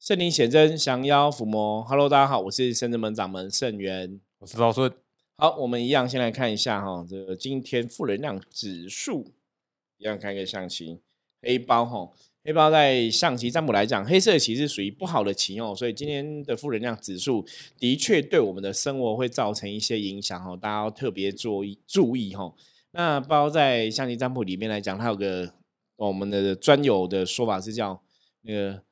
圣灵显真，降妖伏魔。Hello，大家好，我是圣真门掌门圣元，我是赵顺。好，我们一样先来看一下哈，这个今天负能量指数，一样看一个象棋黑包哈，黑包在象棋占卜来讲，黑色棋是属于不好的棋哦，所以今天的负能量指数的确对我们的生活会造成一些影响哦，大家要特别注意注意哈。那包在象棋占卜里面来讲，它有个我们的专有的说法是叫那个。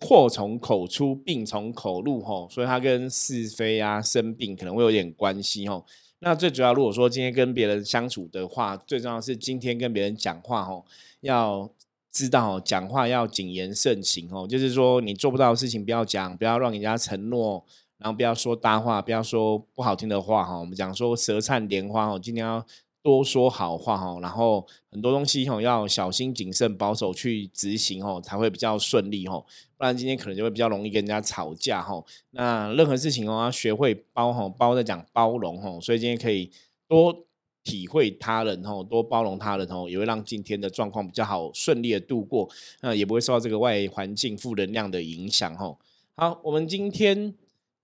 祸从口出，病从口入，吼，所以它跟是非啊、生病可能会有点关系，吼。那最主要，如果说今天跟别人相处的话，最重要是今天跟别人讲话，吼，要知道讲话要谨言慎行，吼，就是说你做不到的事情不要讲，不要让人家承诺，然后不要说大话，不要说不好听的话，哈。我们讲说舌灿莲花，哦，今天要。多说好话哈，然后很多东西哈要小心谨慎保守去执行哈，才会比较顺利哈。不然今天可能就会比较容易跟人家吵架哈。那任何事情哦要学会包哈，包在讲包容哈，所以今天可以多体会他人哈，多包容他人哦，也会让今天的状况比较好顺利的度过，那也不会受到这个外环境负能量的影响哈。好，我们今天。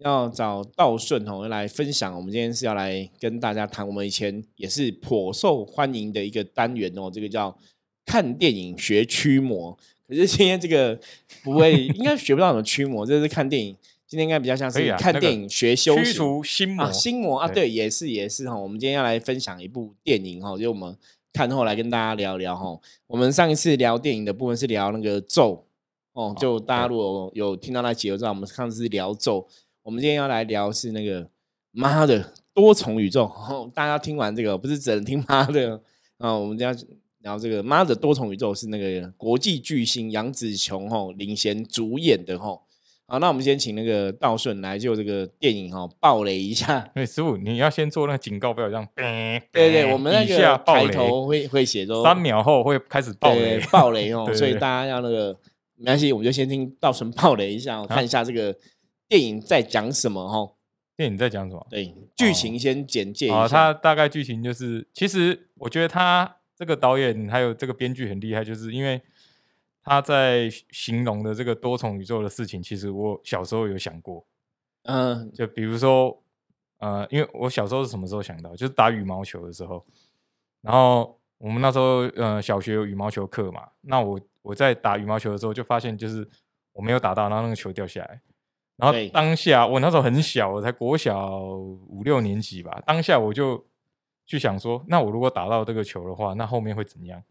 要找道顺哦来分享，我们今天是要来跟大家谈，我们以前也是颇受欢迎的一个单元哦，这个叫看电影学驱魔。可是今天这个不会，应该学不到什么驱魔，这是看电影。今天应该比较像是看电影学修驱除心魔啊，心魔啊，对，也是也是哈。我们今天要来分享一部电影哈，就我们看后来跟大家聊聊哈。我们上一次聊电影的部分是聊那个咒哦，就大家如果有听到那节，就知道我们上次是聊咒。我们今天要来聊是那个妈的多重宇宙，大家听完这个不是只能听妈的啊？我们今天聊这个妈的多重宇宙是那个国际巨星杨紫琼吼领衔主演的吼。好，那我们先请那个道顺来就这个电影哈爆雷一下。哎，师傅你要先做那个警告，不要这样。对对，我们那个开头会会写说三秒后会开始爆雷，爆雷哦，所以大家要那个没关系，我们就先听道顺爆雷一下，看一下这个。电影在讲什么？哈，电影在讲什么？对，剧情先简介一下。它大概剧情就是，其实我觉得他这个导演还有这个编剧很厉害，就是因为他在形容的这个多重宇宙的事情，其实我小时候有想过。嗯，就比如说，呃，因为我小时候是什么时候想到？就是打羽毛球的时候。然后我们那时候，呃，小学有羽毛球课嘛。那我我在打羽毛球的时候，就发现就是我没有打到，然后那个球掉下来。然后当下我那时候很小，我才国小五六年级吧。当下我就去想说，那我如果打到这个球的话，那后面会怎样？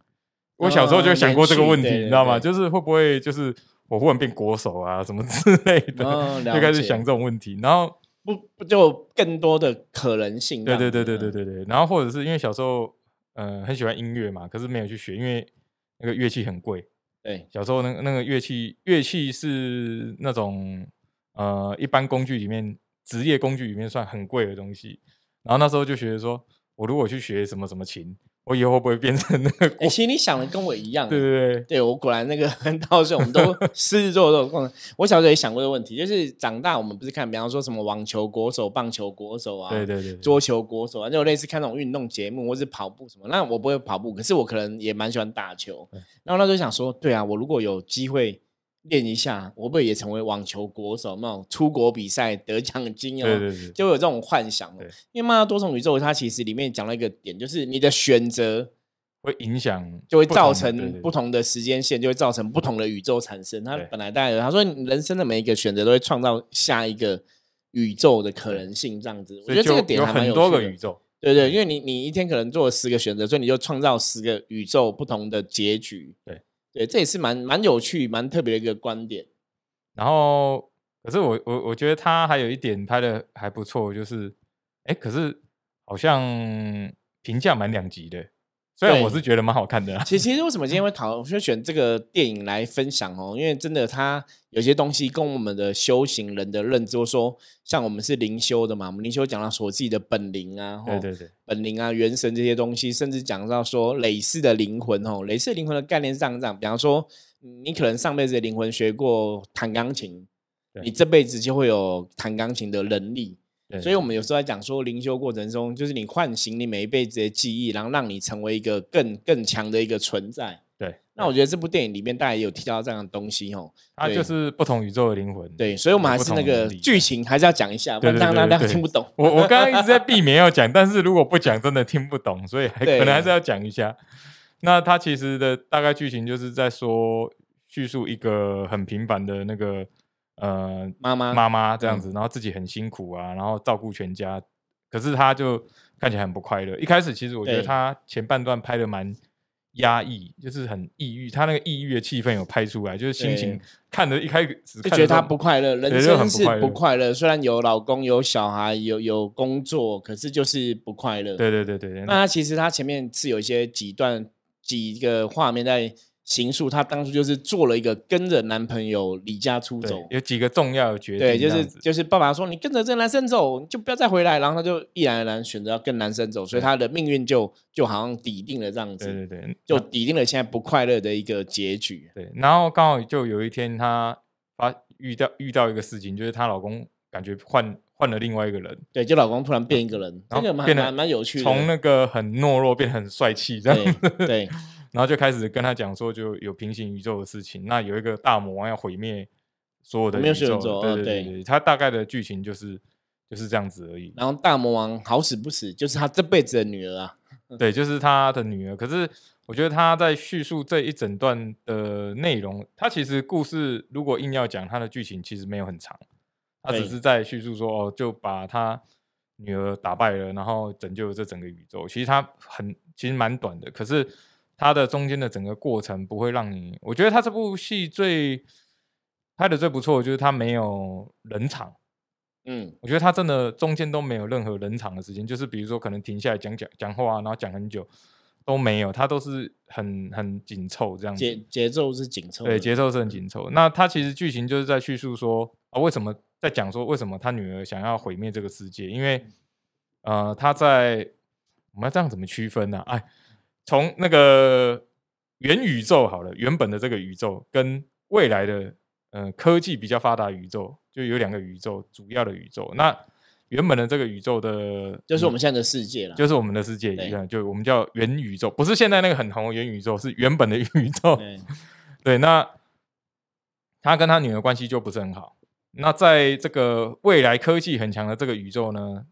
我小时候就想过这个问题，你知道吗？就是会不会就是我忽然变国手啊，什么之类的，就开始想这种问题。然后不不就更多的可能性？对对对对对对对。然后或者是因为小时候呃很喜欢音乐嘛，可是没有去学，因为那个乐器很贵。对，小时候那那个乐器乐器是那种。呃，一般工具里面，职业工具里面算很贵的东西。然后那时候就觉得说，我如果去学什么什么琴，我以后会不会变成那个？其实你想的跟我一样。对对对，对我果然那个到时候我们都 狮子座都有我小时候也想过这个问题，就是长大我们不是看，比方说什么网球国手、棒球国手啊，对对对，桌球国手啊，就类似看那种运动节目或是跑步什么。那我不会跑步，可是我可能也蛮喜欢打球。然后那时候想说，对啊，我如果有机会。练一下，我不会也成为网球国手？那种出国比赛得奖金 哦，对对对，就有这种幻想。因为《妈的多重宇宙》它其实里面讲了一个点，就是你的选择会影响，就会造成不同的时间线，就会造成不同的宇宙产生。他本来带着他说，人生的每一个选择都会创造下一个宇宙的可能性，这样子。我觉得这个点还蛮有多个宇宙，对对，因为你你一天可能做了十个选择，所以你就创造十个宇宙不同的结局。对。对，这也是蛮蛮有趣、蛮特别的一个观点。然后，可是我我我觉得他还有一点拍的还不错，就是，哎，可是好像评价蛮两极的。虽然我是觉得蛮好看的，其实其实为什么今天会讨就选这个电影来分享哦？因为真的它有些东西跟我们的修行人的认知，说像我们是灵修的嘛，我们灵修讲到说自己的本灵啊，对对对，本灵啊、元神这些东西，甚至讲到说累世的灵魂哦，累世灵魂的概念是这样这样。比方说，你可能上辈子的灵魂学过弹钢琴，你这辈子就会有弹钢琴的能力。所以，我们有时候在讲说灵修过程中，就是你唤醒你每一辈子的记忆，然后让你成为一个更更强的一个存在。对，那我觉得这部电影里面大家也有提到这样的东西哦。对它就是不同宇宙的灵魂。对，所以我们还是那个剧情还是要讲一下，不然大家听不懂。我我刚刚一直在避免要讲，但是如果不讲，真的听不懂，所以还可能还是要讲一下。那它其实的大概剧情就是在说叙述一个很平凡的那个呃妈妈妈妈这样子，然后自己很辛苦啊，然后照顾全家，可是他就看起来很不快乐。一开始其实我觉得对她前半段拍的蛮压抑，就是很抑郁，他那个抑郁的气氛有拍出来，就是心情看着一开始就觉得她看的时候不快乐，人生是不快乐。虽然有老公、有小孩、有有工作，可是就是不快乐。对对对对对，那他其实他前面是有一些几段几个画面在形述，他当初就是做了一个跟着男朋友离家出走。有几个重要的决定对，就是就是爸爸说你跟着这个男生走，你就不要再回来，然后她就毅然而然选择要跟男生走，所以她的命运就就好像抵定了这样对子，对对，就抵定了现在不快乐的一个结局。对，然后刚好就有一天，她发遇到遇到一个事情，就是她老公感觉换换了另外一个人，对，就老公突然变一个人，这然后变得个蛮有趣的。从那个很懦弱变得很帅气这样对 然后就开始跟他讲说，就有平行宇宙的事情，那有一个大魔王要毁灭所有的宇宙，对哦对对对，它大概的剧情就是就是这样子而已。然后大魔王好死不死，就是他这辈子的女儿啊。对，就是他的女儿。可是我觉得他在叙述这一整段的内容，他其实故事如果硬要讲，他的剧情其实没有很长，他只是在叙述说哦，就把他女儿打败了，然后拯救了这整个宇宙。其实他很其实蛮短的，可是他的中间的整个过程不会让你，我觉得他这部戏最拍的最不错，的就是他没有冷场。嗯，我觉得他真的中间都没有任何冷场的时间，就是比如说可能停下来讲讲讲话啊，然后讲很久都没有，他都是很很紧凑这样子节，节奏是紧凑的。对，节奏是很紧凑。那他其实剧情就是在叙述说啊，为什么在讲说为什么他女儿想要毁灭这个世界，因为呃他在我们要这样怎么区分呢、哎，从那个元宇宙好了，原本的这个宇宙跟未来的呃科技比较发达宇宙，就有两个宇宙，主要的宇宙。那原本的这个宇宙的，就是我们现在的世界了。就是我们的世界一样，就我们叫元宇宙，不是现在那个很红的元宇宙，是原本的宇宙。对 对，那他跟他女儿关系就不是很好。那在这个未来科技很强的这个宇宙呢，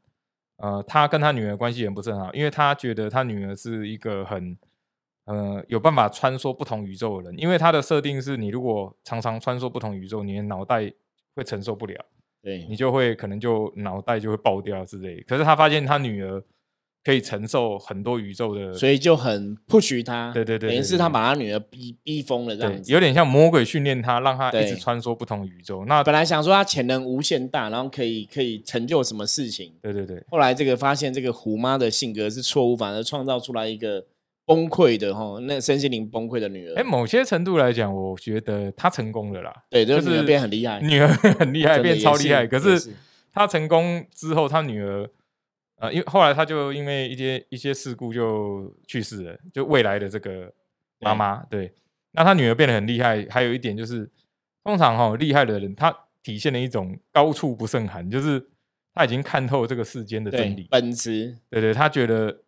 呃，他跟他女儿关系也不是很好，因为他觉得他女儿是一个很呃有办法穿梭不同宇宙的人，因为他的设定是你如果常常穿梭不同宇宙，你的脑袋会承受不了，对你就会可能就脑袋就会爆掉之类。可是他发现他女儿可以承受很多宇宙的，所以就很 push 他。对对对等于是他把他女儿逼逼疯了这样，子。有点像魔鬼训练他，让他一直穿梭不同宇宙。那本来想说他潜能无限大，然后可以可以成就什么事情，对对对，后来这个发现这个虎妈的性格是错误，反而创造出来一个崩溃的哈，那身心灵崩溃的女儿。哎，某些程度来讲，我觉得他成功了啦。对，就是变很厉害，女儿很厉害，变超厉害。可是他成功之后，他女儿呃，因为后来他就因为一些一些事故就去世了，就未来的这个妈妈。对，那他女儿变得很厉害。还有一点就是，通常哈、厉害的人，他体现了一种高处不胜寒，就是他已经看透这个世间的真理。本质，对对，他觉得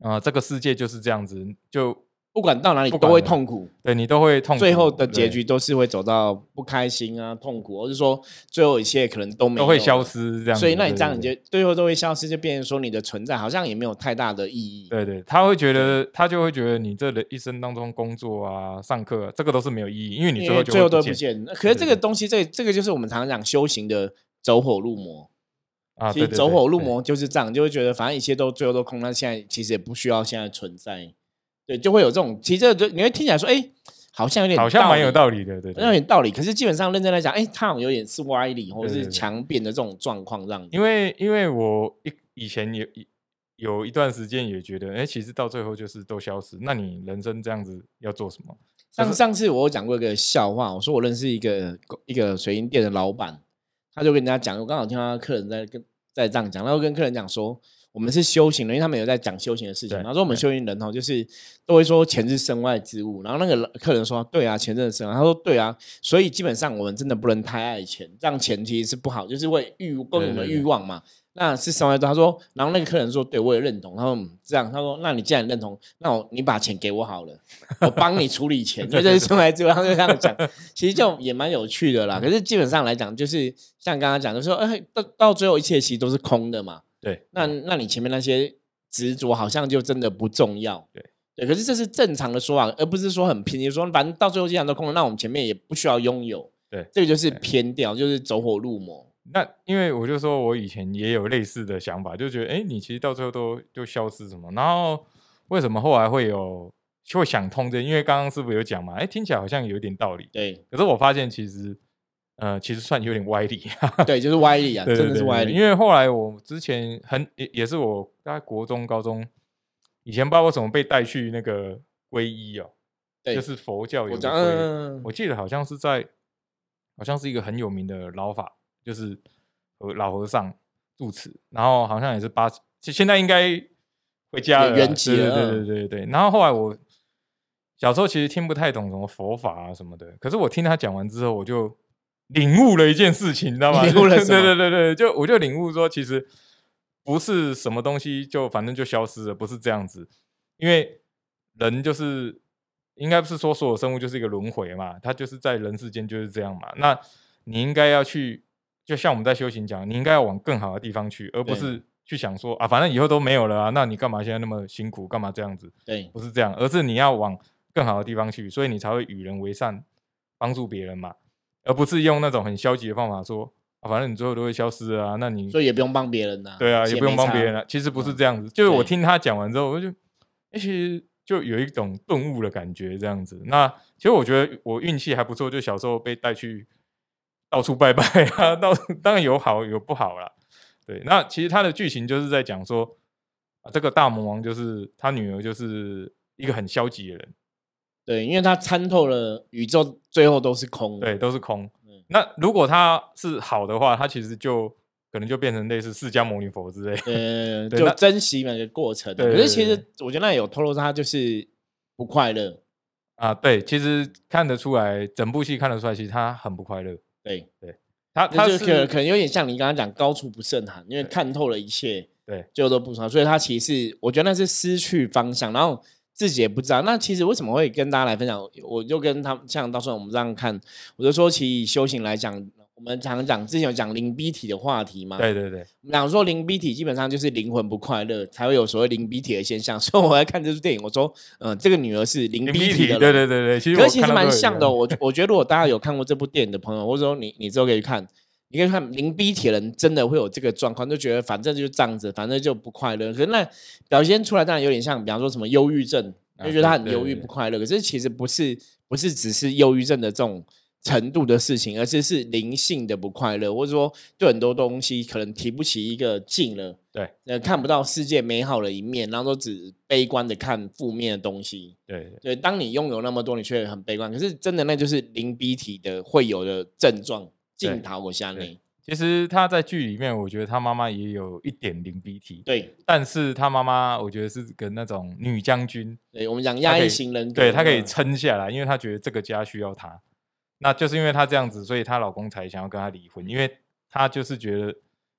啊、这个世界就是这样子，就不管到哪里都会痛苦，对你都会痛苦，最后的结局都是会走到不开心啊、痛苦，或是说最后一切可能都没有都会消。失这样。所以那你对这样，你就最后都会消失，就变成说你的存在好像也没有太大的意义。对对，他会觉得他就会觉得你这的一生当中工作啊、上课啊、这个都是没有意义，因为你因最后就最后都不会见见。可是这个东西，这这个就是我们常常讲修行的走火入魔。啊。其实走火入魔就是这样，就会觉得反正一切都最后都空，那现在其实也不需要现在存在。对，就会有这种，其实这就你会听起来说，哎，好像有点好像蛮有道理的，对對,對有对。点道理。可是基本上认真来讲，哎，它好像有点是歪理或者是强辩的这种状况，这样。因为因为我一以前也有有一段时间也觉得，哎，其实到最后就是都消失，那你人生这样子要做什么？上上次我有讲过一个笑话，我说我认识一个一个水银店的老板，他就跟人家讲，我刚好听到他客人在跟在这样讲，然后跟客人讲说，我们是修行人，因为他们有在讲修行的事情，对然后说我们修行人哦，就是都会说钱是身外之物，然后那个客人说，对啊，钱真的是身外，他说对啊，所以基本上我们真的不能太爱钱，这样钱其实是不好，就是会欲供我们对对对欲望嘛。那是身外之物他说，然后那个客人说，对我也认同。他说嗯这样，他说，那你既然认同，那我你把钱给我好了，我帮你处理钱，因为这是生活在之物，他就这样讲，其实就也蛮有趣的啦。可是基本上来讲，就是像刚刚讲的说，哎，到到最后一切其实都是空的嘛。对，那那你前面那些执着好像就真的不重要。对对，可是这是正常的说法，而不是说很偏激，说反正到最后既然都空了，那我们前面也不需要拥有。对这个就是偏掉，就是走火入魔。那因为我就说我以前也有类似的想法，就觉得哎，诶你其实到最后都就消失什么，然后为什么后来会有会想通这？因为刚刚师傅有讲嘛，哎，听起来好像有一点道理，对可是我发现其实呃，其实算有点歪理。对，就是歪理啊，对真的是歪理。因为后来我之前很也也是我大概国中、高中以前不知道为什么被带去那个皈依哦，对就是佛教有皈依嗯，我记得好像是在，好像是一个很有名的老法，就是和老和尚住持，然后好像也是八，就现在应该回家了啦，圆寂对对了嗯对对对对。然后后来我小时候其实听不太懂什么佛法啊什么的，可是我听他讲完之后，我就领悟了一件事情，你知道吗？领悟了 什么对对对对，就我就领悟说，其实不是什么东西就反正就消失了，不是这样子，因为人就是应该不是说所有生物就是一个轮回嘛，它就是在人世间就是这样嘛。那你应该要去，就像我们在修行讲，你应该要往更好的地方去，而不是去想说啊，反正以后都没有了啊，那你干嘛现在那么辛苦，干嘛这样子？对不是这样，而是你要往更好的地方去，所以你才会与人为善，帮助别人嘛，而不是用那种很消极的方法说啊，反正你最后都会消失啊，那你所以也不用帮别人呐。对啊，也不用帮别人啊。其实不是嗯这样子，就是我听他讲完之后，我就，欸其实就有一种顿悟的感觉，这样子。那其实我觉得我运气还不错，就小时候被带去到处拜拜啊，到当然有好有不好啦。对，那其实他的剧情就是在讲说，啊，这个大魔王就是他女儿，就是一个很消极的人，对，因为他参透了宇宙，最后都是空的。对，都是空嗯。那如果他是好的话，他其实就可能就变成类似释迦牟尼佛之类的。呃，就珍惜每个过程可是其实我觉得那有透露他就是不快乐。啊，对，其实看得出来，整部戏看得出来，其实他很不快乐。对对，他他就是可可能有点像你刚刚讲高处不胜寒，因为看透了一切，对最后都不爽，所以他其实是我觉得那是失去方向，然后自己也不知道。那其实为什么会跟大家来分享？我就跟他们像到时候我们这样看，我就说，其实以修行来讲，我们常讲之前有讲灵逼体的话题嘛，对对对，我们讲说灵逼体基本上就是灵魂不快乐，才会有所谓灵逼体的现象。所以我在看这部电影，我说，嗯、这个女儿是灵灵逼体，的，对对对对，其实其实蛮像的哦、我我觉得如果大家有看过这部电影的朋友，或者说你你之后可以看，你可以看零逼铁人真的会有这个状况，就觉得反正就是这样子，反正就不快乐。可是那表现出来当然有点像，比方说什么忧郁症，啊就觉得他很忧郁不快乐。可是其实不是不是只是忧郁症的这种程度的事情，而是是灵性的不快乐，或者说对很多东西可能提不起一个劲了。对呃，看不到世界美好的一面，然后都只悲观的看负面的东西。对对对，当你拥有那么多，你却很悲观。可是真的，那就是零逼体的会有的症状，镜头我下内。其实他在剧里面，我觉得他妈妈也有一点零 BT，，对，但是他妈妈我觉得是跟那种女将军，对我们讲压抑型人格，对她可以嗯撑下来，因为她觉得这个家需要她。那就是因为她这样子，所以她老公才想要跟她离婚，因为她就是觉得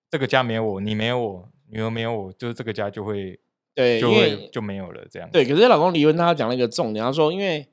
这个家没有我，你没有我，女儿没有我，就是这个家就会对，就会就没有了这样。对。可是老公离婚，他讲了一个重点，他说，因为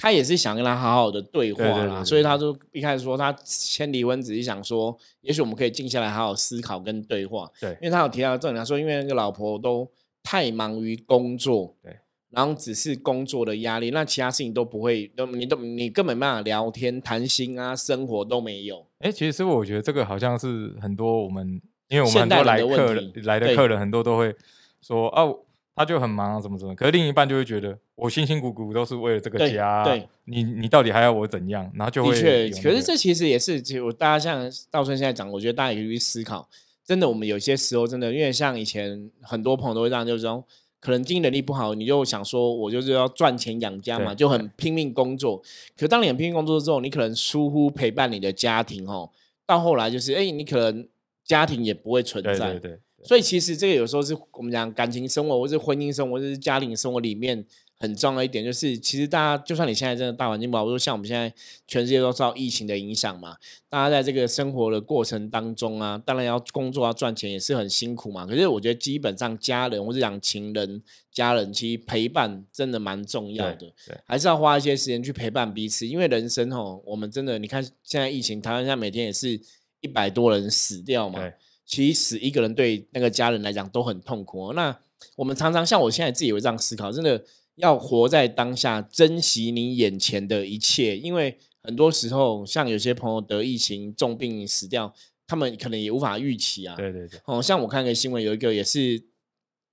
他也是想跟他好好的对话啦，对对对对所以他就一开始说他先离婚，只是想说，也许我们可以静下来好好思考跟对话。对因为他有提到重点，他说因为那个老婆都太忙于工作，对，然后只是工作的压力，那其他事情都不会，都你都你根本没办法聊天谈心啊，生活都没有。哎、其实师傅，我觉得这个好像是很多我们，因为我们很多来的客人来的客人很多都会说哦，他就很忙啊，怎么怎么，可是另一半就会觉得我辛辛苦苦都是为了这个对家啊，对你你到底还要我怎样？然后就会的确有，那可是个这其实也是，其实我大家像道春现在讲，我觉得大家也可以去思考。真的，我们有些时候真的，因为像以前很多朋友都会这样，就是说，可能经济能力不好，你就想说我就是要赚钱养家嘛，对就很拼命工作。可当你很拼命工作之后，你可能疏忽陪伴你的家庭哦，到后来就是，哎，你可能家庭也不会存对在。对对所以其实这个有时候是我们讲感情生活，或是婚姻生活，或是家庭生活里面很重要一点，就是其实大家就算你现在真的大环境不好，说像我们现在全世界都受疫情的影响嘛，大家在这个生活的过程当中啊，当然要工作要赚钱也是很辛苦嘛。可是我觉得基本上家人或者讲情人、家人，其实陪伴真的蛮重要的，对，还是要花一些时间去陪伴彼此，因为人生哦，我们真的你看现在疫情，台湾现在每天也是一百多人死掉嘛。对，其实死一个人对那个家人来讲都很痛苦哦。那我们常常像我现在自己也会这样思考，真的要活在当下，珍惜你眼前的一切。因为很多时候，像有些朋友得疫情重病死掉，他们可能也无法预期啊。对对对，哦，像我看个新闻，有一个也是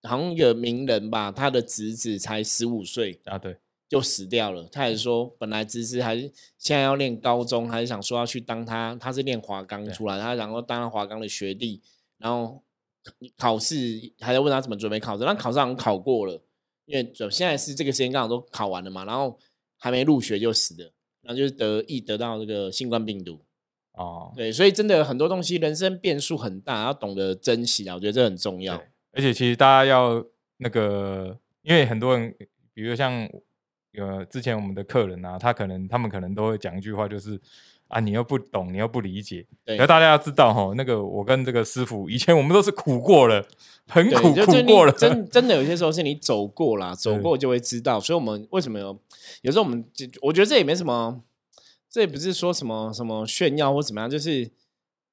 好像一个名人吧，他的侄子才十五岁啊对，就死掉了。他也说，本来芝芝还是现在要练高中，还是想说要去当他，他是练华冈出来，他然后当他华冈的学弟，然后考试还在问他怎么准备考试，那考试好像考过了，因为就现在是这个时间刚好都考完了嘛，然后还没入学就死了，然后就是得意得到这个新冠病毒。哦，对，所以真的很多东西，人生变数很大，要懂得珍惜啊，我觉得这很重要。而且其实大家要那个，因为很多人，比如像呃之前我们的客人啊，他可能他们可能都会讲一句话，就是啊你又不懂，你又不理解。对可大家要知道哈，那个我跟这个师傅以前我们都是苦过了，很，苦苦过了，真真的有些时候是你走过啦，走过就会知道。所以，我们为什么有有时候我们就我觉得这也没什么，这也不是说什么什么炫耀或怎么样，就是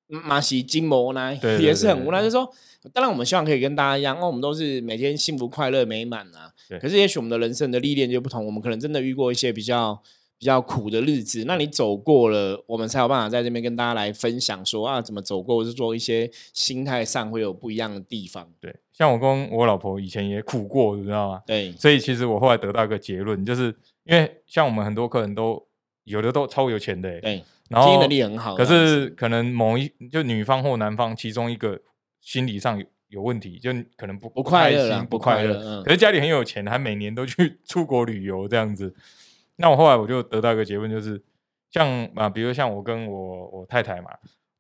马西金魔呢对对也是很无奈。就是说，当然我们希望可以跟大家一样，哦，我们都是每天幸福快乐美满啊。可是，也许我们的人生的历练就不同，我们可能真的遇过一些比较。比较苦的日子，那你走过了，我们才有办法在这边跟大家来分享说啊，怎么走过，或是做一些心态上会有不一样的地方。对，像我跟我老婆以前也苦过，你知道吗？对，所以其实我后来得到一个结论，就是因为像我们很多客人都有的都超有钱的欸，对，然后经营能力很好可是可能某一就女方或男方其中一个心理上有有问题，就可能不不快乐不不快乐。可是家里很有钱，还每年都去出国旅游这样子。那我后来我就得到一个结论，就是像啊，比如像我跟我我太太嘛，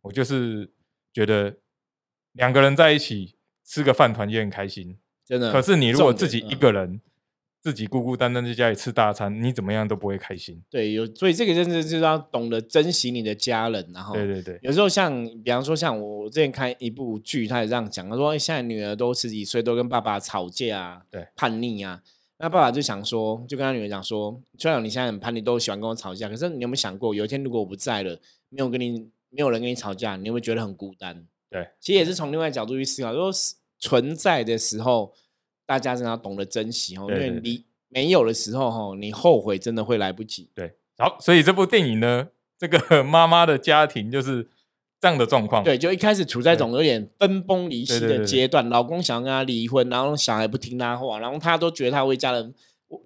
我就是觉得两个人在一起吃个饭团也很开心。真的。可是你如果自己一个人，自己孤孤单单在家里吃大餐，你怎么样都不会开心。对有，所以这个真的就是要懂得珍惜你的家人，然后对对对，有时候像，比方说像我之前看一部剧，他也这样讲，他说哎现在女儿都十几岁，都跟爸爸吵架啊，对，叛逆啊。那爸爸就想说，就跟他女儿讲说，虽然你现在很叛逆，都喜欢跟我吵架，可是你有没有想过，有一天如果我不在了，没有跟你，没有人跟你吵架，你会不会觉得很孤单？对，其实也是从另外角度去思考，说是存在的时候，大家真的要懂得珍惜哦，因为你没有的时候哈，你后悔真的会来不及。对，好，所以这部电影呢，这个 妈妈的家庭就是这样的状况。对，就一开始处在一种有点分崩离析的阶段，老公想要跟她离婚，然后小孩不听她话，然后她都觉得她为家人，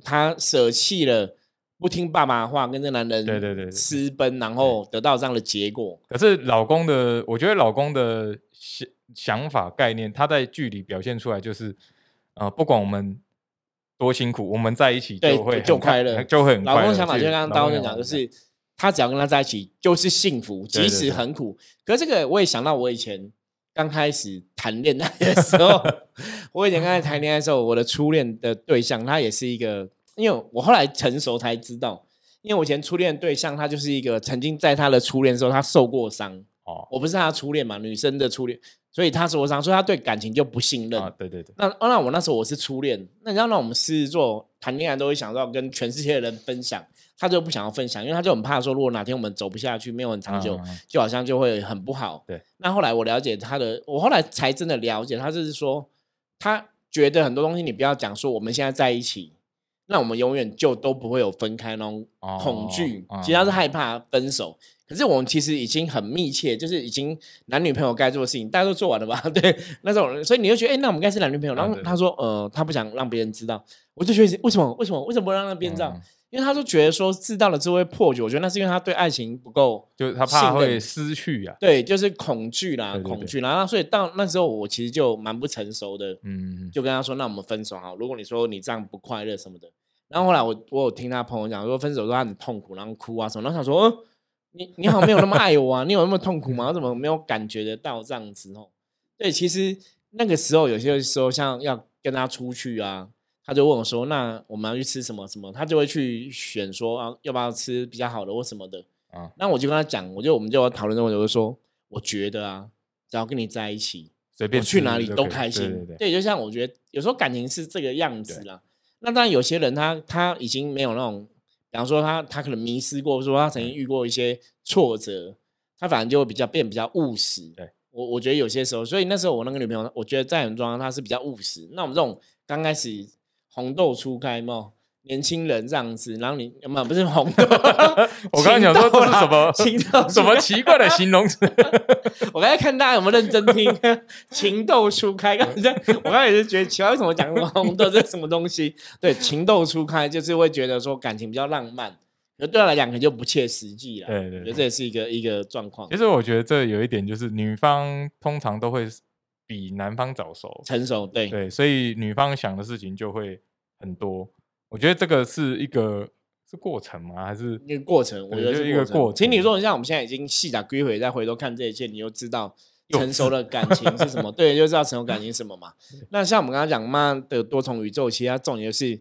她舍弃了不听爸爸的话，跟这男人对对对对私奔，然后得到这样的结果。可是老公的，我觉得老公的想想法概念，他在剧里表现出来就是，呃，不管我们多辛苦，我们在一起就会就快乐就会很快乐。老公想法就刚刚刀哥讲，就是他只要跟他在一起就是幸福，即使很苦。可是这个我也想到，我以前刚开始谈恋爱的时候，我以前刚开始谈恋爱的时候，我的初恋的对象他也是一个，因为我后来成熟才知道，因为我以前初恋对象他就是一个曾经在他的初恋的时候他受过伤，哦我不是他的初恋嘛，女生的初恋，所以他受过伤，所以他对感情就不信任。啊，对对对，那那我那时候我是初恋，那你知道，那我们狮子座谈恋爱都会想到跟全世界的人分享，他就不想要分享，因为他就很怕说，如果哪天我们走不下去，没有很长久，就好像就会很不好。对。那后来我了解他的，我后来才真的了解他，就是说，他觉得很多东西你不要讲说我们现在在一起，那我们永远就都不会有分开那种恐惧，哦其实他是害怕分手。可是我们其实已经很密切，就是已经男女朋友该做的事情，大家都做完了吧？对，那种，所以你就觉得，哎、那我们该是男女朋友。然后他说，呃，他不想让别人知道，我就觉得为什么？为什么？为什么不让别人知道？嗯因为他就觉得说知道了之后会破局，我觉得那是因为他对爱情不够，就是他怕会失去啊。对，就是恐惧啦，对对对恐惧啦。然后所以到那时候我其实就蛮不成熟的，嗯，就跟他说，那我们分手好。如果你说你这样不快乐什么的，然后后来我我有听他朋友讲说分手之后他很痛苦，然后哭啊什么，然后想说，呃你你好像没有那么 爱我啊，你有那么痛苦吗？我怎么没有感觉得到这样子哦？对，其实那个时候有些时候像要跟他出去啊，他就问我说：“那我们要去吃什么什么？”他就会去选说啊，要不要吃比较好的或什么的。啊，那我就跟他讲，我就我们就讨论这个问题，我就说，我觉得啊，只要跟你在一起，随便去哪里都开心。对对对，就像我觉得有时候感情是这个样子啦。那当然有些人他他已经没有那种，比方说他他可能迷失过，说他曾经遇过一些挫折，他反正就会比较变比较务实。对我我觉得有些时候，所以那时候我那个女朋友，我觉得在很状况她是比较务实。那我们这种刚开始红豆初开嘛。年轻人这样子，然后你有没有不是红豆？我刚刚想说这是什么 情豆 什么奇怪的形容词？我刚才看大家有没有认真听，情窦初开。刚才我刚才也是觉得奇怪，为什么讲红豆这是什么东西？对，情窦初开就是会觉得说感情比较浪漫，那对他来讲可能就不切实际了。对对我觉得这也是一个一个状况其。实我觉得这有一点就是女方通常都会比男方早熟，成熟，对，对，所以女方想的事情就会很多。我觉得这个是一个是过程吗？还是一个过程，我觉得是一个程过程请你说，像我们现在已经细打归回，再回头看这一切，你就知道成熟的感情是什么。对，就知道成熟感情是什么嘛。那像我们刚刚讲妈的多重宇宙，其实它重点就是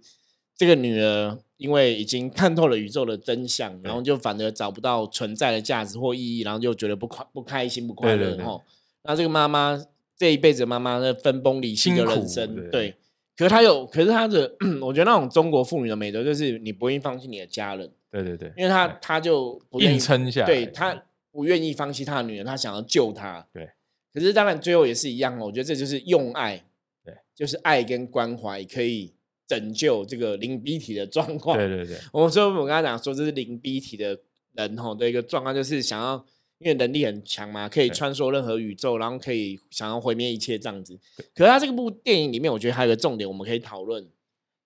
这个女儿，因为已经看透了宇宙的真相，然后就反而找不到存在的价值或意义，然后就觉得不快不开心不快乐哈。那这个妈妈这一辈子的妈妈，的分崩离析的人生，对对。可是他有，可是他的，我觉得那种中国妇女的美德，就是你不愿意放弃你的家人。对对对，因为他他就不愿意硬撑下来，对他不愿意放弃他的女人，他想要救她。对，可是当然最后也是一样哦，我觉得这就是用爱，对，就是爱跟关怀可以拯救这个零 B 体的状况。对对对我们说我刚才讲说这是零 B 体的人吼的一个状况，就是想要因为能力很强嘛，可以穿梭任何宇宙，然后可以想要毁灭一切这样子。可是他这个部电影里面，我觉得还有个重点，我们可以讨论。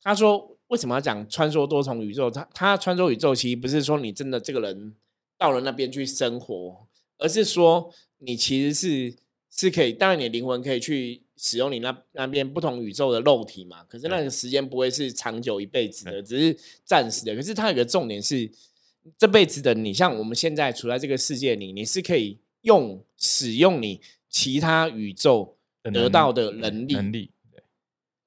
他说为什么要讲穿梭多重宇宙？他他穿梭宇宙其实不是说你真的这个人到了那边去生活，而是说你其实是是可以，当然你的灵魂可以去使用你那那边不同宇宙的肉体嘛。可是那个时间不会是长久一辈子的，只是暂时的。可是他有个重点是，这辈子的你，像我们现在处在这个世界里，你是可以用使用你其他宇宙得到的能力。能力，对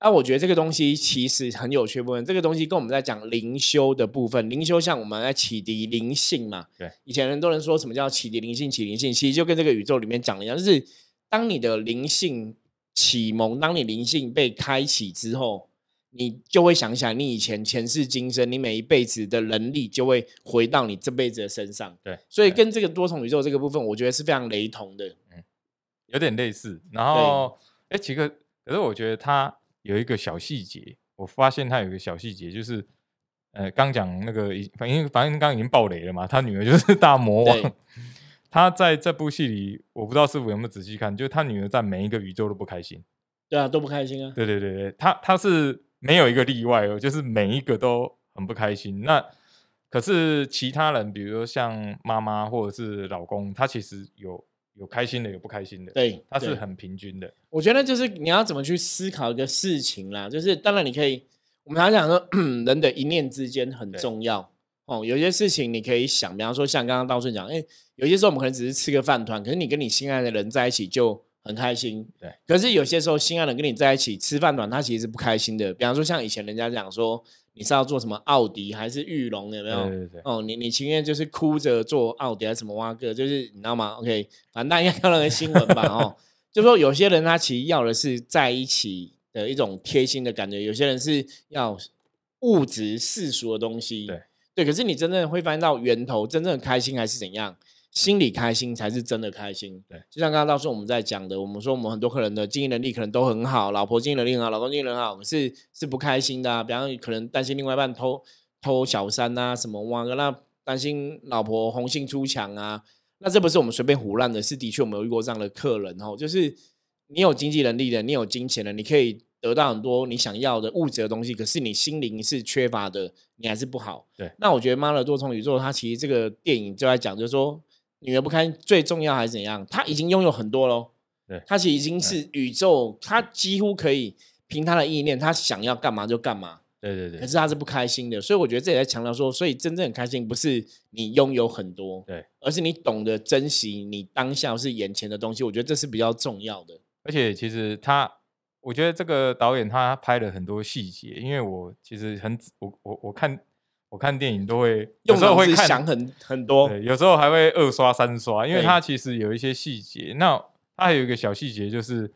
那、我觉得这个东西其实很有趣的部分，这个东西跟我们在讲灵修的部分，灵修像我们在启迪灵性嘛。对，以前很多人说什么叫启迪灵性，启迪灵性，其实就跟这个宇宙里面讲的一样，就是当你的灵性启蒙，当你灵性被开启之后，你就会想起来你以前前世今生，你每一辈子的能力就会回到你这辈子的身上。对，所以跟这个多重宇宙这个部分，我觉得是非常雷同的。嗯有点类似。然后，哎，奇哥，可是我觉得他有一个小细节，我发现他有一个小细节，就是呃，刚讲那个，反正反正刚刚已经爆雷了嘛，他女儿就是 大魔王。他在这部戏里，我不知道师傅有没有仔细看，就是他女儿在每一个宇宙都不开心。对啊，都不开心啊。对对对对，他他是没有一个例外哦，就是每一个都很不开心。那可是其他人，比如说像妈妈或者是老公，他其实有有开心的，有不开心的，对，他是很平均的。我觉得就是你要怎么去思考一个事情啦，就是当然你可以，我们常常讲说 人的一念之间很重要哦。有些事情你可以想，比方说像刚刚道顺讲，哎，有些时候我们可能只是吃个饭团，可是你跟你心爱的人在一起就很开心。对。可是有些时候心爱的人跟你在一起吃饭团，他其实是不开心的。比方说像以前人家讲说，你是要做什么奥迪还是玉龙，有没有？对对对，哦，你你情愿就是哭着做奥迪还是什么蛙哥，就是你知道吗？OK，反正大家应该看到那个新闻吧？哦，就说有些人他其实要的是在一起的一种贴心的感觉，有些人是要物质世俗的东西。对对，可是你真正会发现到源头，真正的开心还是怎样？心里开心才是真的开心。对，就像刚刚到时候我们在讲的，我们说我们很多客人的经营能力可能都很好，老婆经营能力很好，老公经营能力很好，可是是不开心的、啊。比方说可能担心另外一半偷偷小三啊什么哇，那担心老婆红杏出墙啊，那这不是我们随便胡乱的，是的确我们有遇过这样的客人哦，就是你有经济能力的，你有金钱的，你可以得到很多你想要的物质的东西，可是你心灵是缺乏的，你还是不好。对那我觉得《妈的多重宇宙》它其实这个电影就在讲，就是说女儿不开心，最重要还是怎样？她已经拥有很多喽，对她其实已经是宇宙，她几乎可以凭她的意念，她想要干嘛就干嘛。对对对，可是他是不开心的，所以我觉得这也在强调说，所以真正很开心不是你拥有很多，对，而是你懂得珍惜你当下是眼前的东西。我觉得这是比较重要的。而且其实他，我觉得这个导演他拍了很多细节，因为我其实很我我我看我看电影都会有时候会看想很很多，对，有时候还会二刷三刷，因为他其实有一些细节。那他还有一个小细节就是，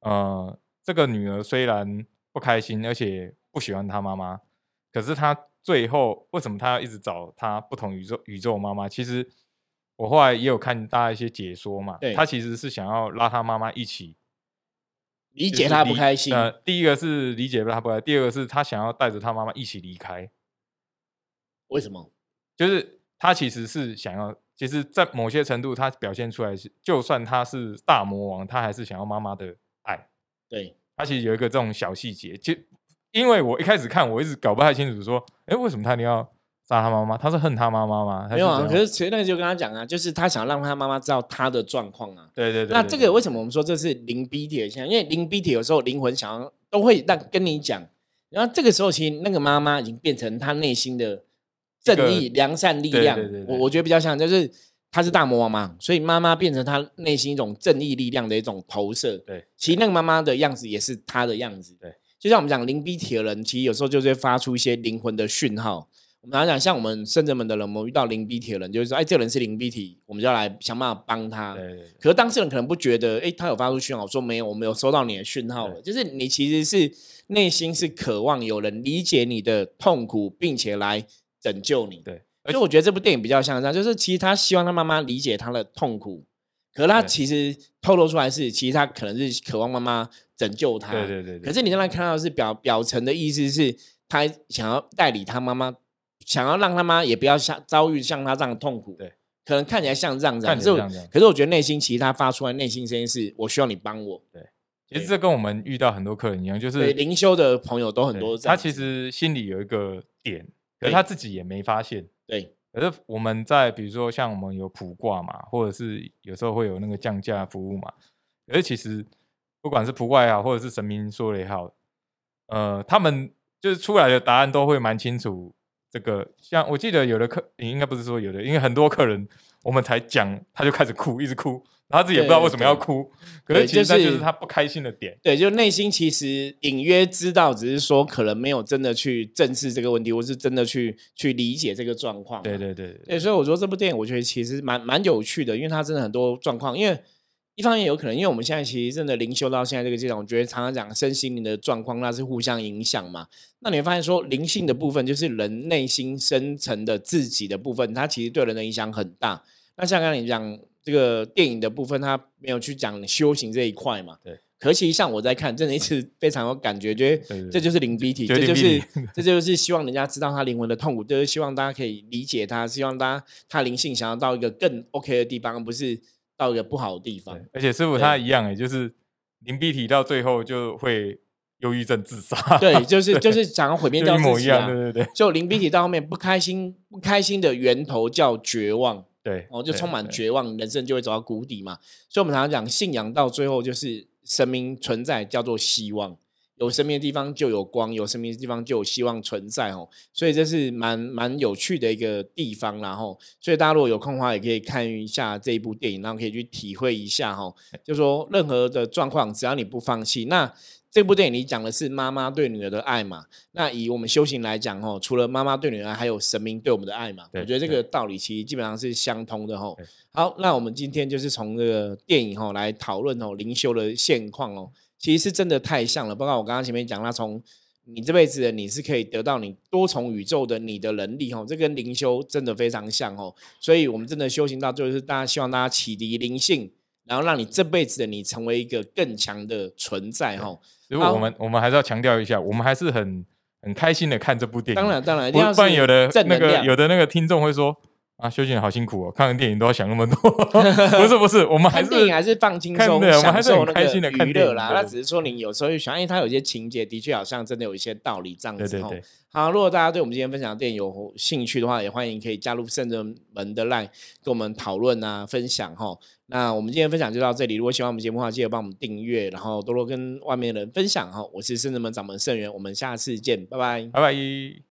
呃，这个女儿虽然不开心，而且不喜欢她妈妈，可是她最后为什么她要一直找她不同宇宙宇宙妈妈？其实我后来也有看大家一些解说嘛，她其实是想要拉她妈妈一起。理解他不开心。呃，第一个是理解他不开心，第二个是他想要带着他妈妈一起离开。为什么？就是他其实是想要，其实，在某些程度，他表现出来是，就算他是大魔王，他还是想要妈妈的爱。对，他其实有一个这种小细节，就因为我一开始看，我一直搞不太清楚，说，哎，为什么他一定要？杀他妈妈，他是恨他妈妈吗？没有啊，可是前段就跟他讲啊，就是他想让他妈妈知道他的状况啊。对对对。那这个为什么我们说这是灵 B 体的现象？因为灵 B 体有时候灵魂想要都会让跟你讲，然后这个时候其实那个妈妈已经变成他内心的正义、良善力量。我我觉得比较像，就是他是大魔王嘛，所以妈妈变成他内心一种正义力量的一种投射。对，其实那个妈妈的样子也是他的样子。对，就像我们讲零 B 体的人，其实有时候就会发出一些灵魂的讯号。我们常讲，像我们圣者门的人，我们遇到零 B 体的人，就是说，哎，这个人是零 B 体，我们就要来想办法帮他。可是当事人可能不觉得，哎，他有发出讯号，说没有，我们有收到你的讯号了。就是你其实是内心是渴望有人理解你的痛苦，并且来拯救你。对，所以我觉得这部电影比较像这样，就是其实他希望他妈妈理解他的痛苦，可是他其实透露出来是，其实他可能是渴望妈妈拯救他。对对对。可是你刚才看到是表表层的意思是，他想要代理他妈妈。想要让他妈也不要像遭遇像他这样的痛苦，对，可能看起来像这样子，可是可是我觉得内心其实他发出来内心声音是我需要你帮我，对，其实这跟我们遇到很多客人一样，就是灵修的朋友都很多，他其实心里有一个点，可是他自己也没发现，对，可是我们在比如说像我们有普卦嘛，或者是有时候会有那个降价服务嘛，可是其实不管是普卦也好，或者是神明说的也好，呃，他们就是出来的答案都会蛮清楚。这个。像我记得有的客，你应该不是说有的，因为很多客人我们才讲，他就开始哭，一直哭，他自己也不知道为什么要哭，可是其实就是他不开心的点。对，就内心其实隐约知道，只是说可能没有真的去正视这个问题，或是真的去去理解这个状况。对对对对，所以我说这部电影，我觉得其实蛮蛮有趣的，因为它真的很多状况，因为。一方面有可能，因为我们现在其实真的灵修到现在这个阶段，我觉得常常讲身心灵的状况，那是互相影响嘛。那你会发现说，灵性的部分就是人内心深层的自己的部分，它其实对人的影响很大。那像刚才你讲这个电影的部分，它没有去讲修行这一块嘛？对。可其实像我在看，真的一直非常有感觉，觉得这就是灵逼体，这就是 这就是希望人家知道他灵魂的痛苦，就是希望大家可以理解他，希望大家他灵性想要到一个更 OK 的地方，不是。到一个不好的地方，而且师傅他一样哎，就是灵璧体到最后就会忧郁症自杀。对，就是 就是想要毁灭掉自己啊！对对对，就灵璧体到后面不开心，不开心的源头叫绝望。对，哦，就充满绝望，人生就会走到谷底嘛。所以我们常常讲，信仰到最后就是神明存在，叫做希望。有生命的地方就有光，有生命的地方就有希望存在哦，所以这是蛮蛮有趣的一个地方，然后，所以大家如果有空的话，也可以看一下这一部电影，然后可以去体会一下哈，就说任何的状况，只要你不放弃，那这部电影里讲的是妈妈对女儿的爱嘛，那以我们修行来讲哦，除了妈妈对女儿，还有神明对我们的爱嘛，我觉得这个道理其实基本上是相通的哈。好，那我们今天就是从这个电影哈来讨论哦灵修的现况哦。其实是真的太像了，包括我刚刚前面讲，那从你这辈子的你是可以得到你多重宇宙的你的能力哦，这跟灵修真的非常像哦。所以我们真的修行到最后是大家希望大家启迪灵性，然后让你这辈子的你成为一个更强的存在哦。如果我们我们还是要强调一下，我们还是很很开心的看这部电影。当然当然，不然有的那个有的那个听众会说。啊，修行好辛苦哦！看完电影都要想那么多，不是不是，我们还是电影还是放轻松，享受那个娱乐啦。那只是说你有时候想，因为它有些情节的确好像真的有一些道理这样子哦。好，如果大家对我们今天分享的电影有兴趣的话，也欢迎可以加入圣人门的 line 跟我们讨论啊，分享哈。那我们今天分享就到这里。如果喜欢我们节目的话，记得帮我们订阅，然后多多跟外面的人分享哈。我是圣人门掌门圣元，我们下次见，拜拜，拜拜。